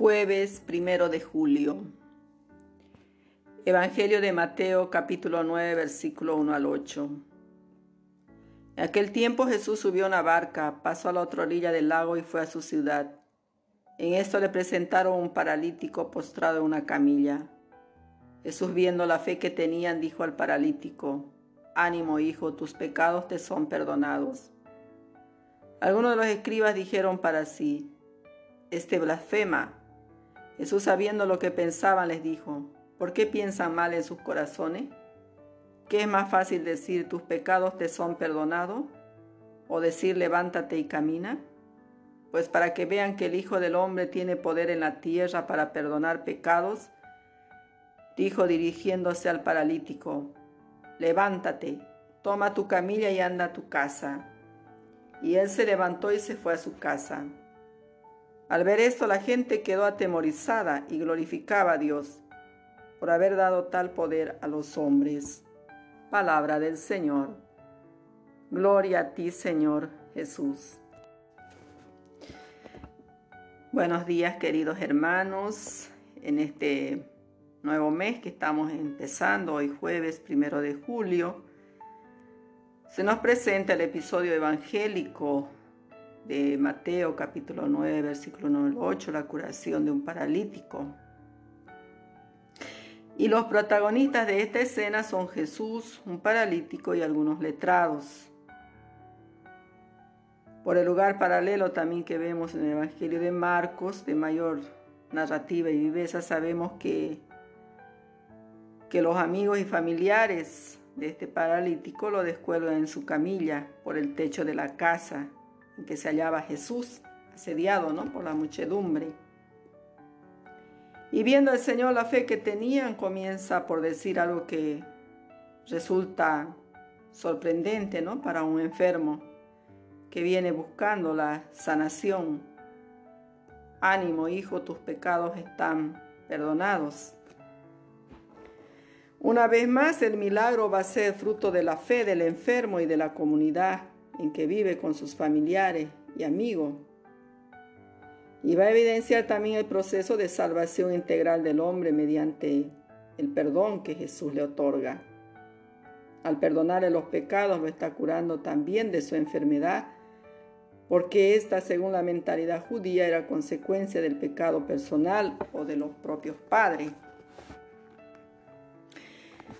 Jueves primero de julio. Evangelio de Mateo capítulo 9 versículo 1 al 8. En aquel tiempo Jesús subió una barca, pasó a la otra orilla del lago y fue a su ciudad. En esto le presentaron un paralítico postrado en una camilla. Jesús viendo la fe que tenían dijo al paralítico, Ánimo hijo, tus pecados te son perdonados. Algunos de los escribas dijeron para sí, Este blasfema. Jesús sabiendo lo que pensaban les dijo, ¿por qué piensan mal en sus corazones? ¿Qué es más fácil decir tus pecados te son perdonados? ¿O decir levántate y camina? Pues para que vean que el Hijo del Hombre tiene poder en la tierra para perdonar pecados, dijo dirigiéndose al paralítico, levántate, toma tu camilla y anda a tu casa. Y él se levantó y se fue a su casa. Al ver esto la gente quedó atemorizada y glorificaba a Dios por haber dado tal poder a los hombres. Palabra del Señor. Gloria a ti, Señor Jesús. Buenos días, queridos hermanos, en este nuevo mes que estamos empezando, hoy jueves primero de julio. Se nos presenta el episodio evangélico de Mateo capítulo 9, versículo 9 al 8, la curación de un paralítico. Y los protagonistas de esta escena son Jesús, un paralítico y algunos letrados. Por el lugar paralelo también que vemos en el Evangelio de Marcos, de mayor narrativa y viveza, sabemos que, que los amigos y familiares de este paralítico lo descuelgan en su camilla por el techo de la casa en que se hallaba Jesús, asediado ¿no? por la muchedumbre. Y viendo al Señor la fe que tenían, comienza por decir algo que resulta sorprendente ¿no? para un enfermo que viene buscando la sanación. Ánimo, hijo, tus pecados están perdonados. Una vez más, el milagro va a ser fruto de la fe del enfermo y de la comunidad en que vive con sus familiares y amigos. Y va a evidenciar también el proceso de salvación integral del hombre mediante el perdón que Jesús le otorga. Al perdonarle los pecados lo está curando también de su enfermedad, porque esta, según la mentalidad judía, era consecuencia del pecado personal o de los propios padres.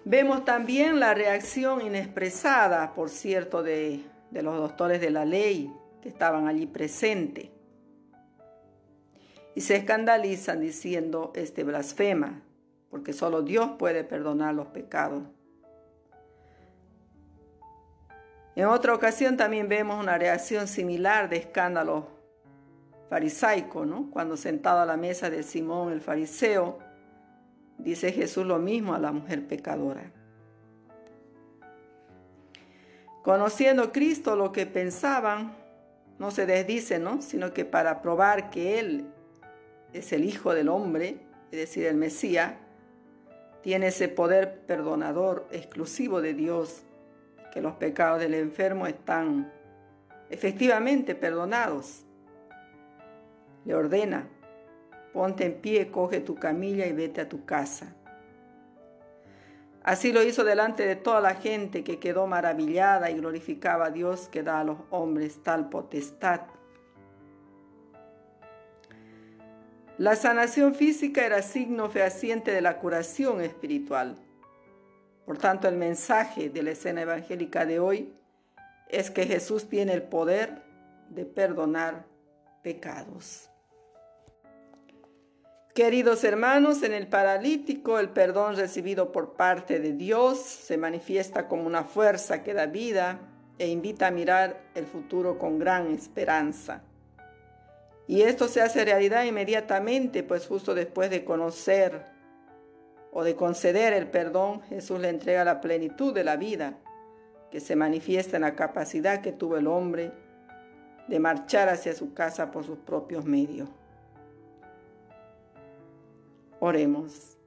Vemos también la reacción inexpresada, por cierto, de, de los doctores de la ley que estaban allí presentes. Y se escandalizan diciendo, este blasfema, porque solo Dios puede perdonar los pecados. En otra ocasión también vemos una reacción similar de escándalo farisaico, ¿no? Cuando sentado a la mesa de Simón el fariseo, dice Jesús lo mismo a la mujer pecadora. Conociendo Cristo lo que pensaban, no se desdice, ¿no? Sino que para probar que Él es el Hijo del Hombre, es decir, el Mesías, tiene ese poder perdonador exclusivo de Dios, que los pecados del enfermo están efectivamente perdonados. Le ordena, ponte en pie, coge tu camilla y vete a tu casa. Así lo hizo delante de toda la gente que quedó maravillada y glorificaba a Dios que da a los hombres tal potestad. La sanación física era signo fehaciente de la curación espiritual. Por tanto, el mensaje de la escena evangélica de hoy es que Jesús tiene el poder de perdonar pecados. Queridos hermanos, en el paralítico el perdón recibido por parte de Dios se manifiesta como una fuerza que da vida e invita a mirar el futuro con gran esperanza. Y esto se hace realidad inmediatamente, pues justo después de conocer o de conceder el perdón, Jesús le entrega la plenitud de la vida, que se manifiesta en la capacidad que tuvo el hombre de marchar hacia su casa por sus propios medios. Oremos.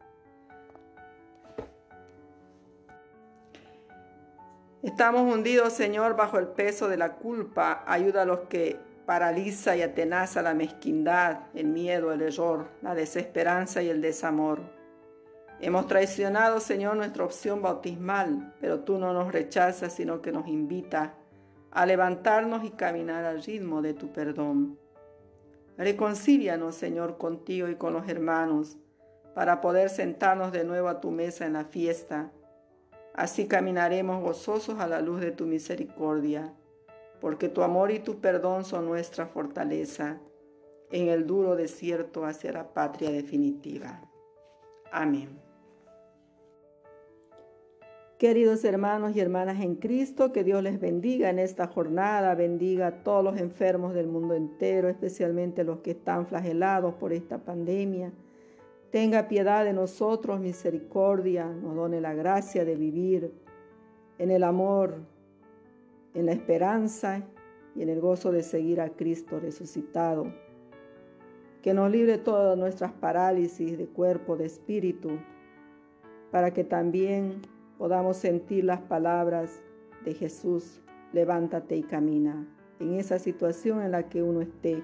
Estamos hundidos, Señor, bajo el peso de la culpa. Ayuda a los que paraliza y atenaza la mezquindad, el miedo, el error, la desesperanza y el desamor. Hemos traicionado, Señor, nuestra opción bautismal, pero tú no nos rechazas, sino que nos invitas a levantarnos y caminar al ritmo de tu perdón. Reconcílianos, Señor, contigo y con los hermanos, para poder sentarnos de nuevo a tu mesa en la fiesta. Así caminaremos gozosos a la luz de tu misericordia, porque tu amor y tu perdón son nuestra fortaleza en el duro desierto hacia la patria definitiva. Amén. Queridos hermanos y hermanas en Cristo, que Dios les bendiga en esta jornada, bendiga a todos los enfermos del mundo entero, especialmente los que están flagelados por esta pandemia. Tenga piedad de nosotros, misericordia, nos done la gracia de vivir en el amor, en la esperanza y en el gozo de seguir a Cristo resucitado. Que nos libre todas nuestras parálisis de cuerpo, de espíritu, para que también podamos sentir las palabras de Jesús, levántate y camina. En esa situación en la que uno esté,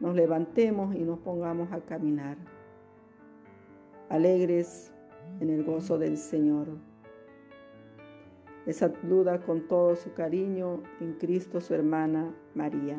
nos levantemos y nos pongamos a caminar. Alegres en el gozo del Señor. Les saluda con todo su cariño en Cristo su hermana María.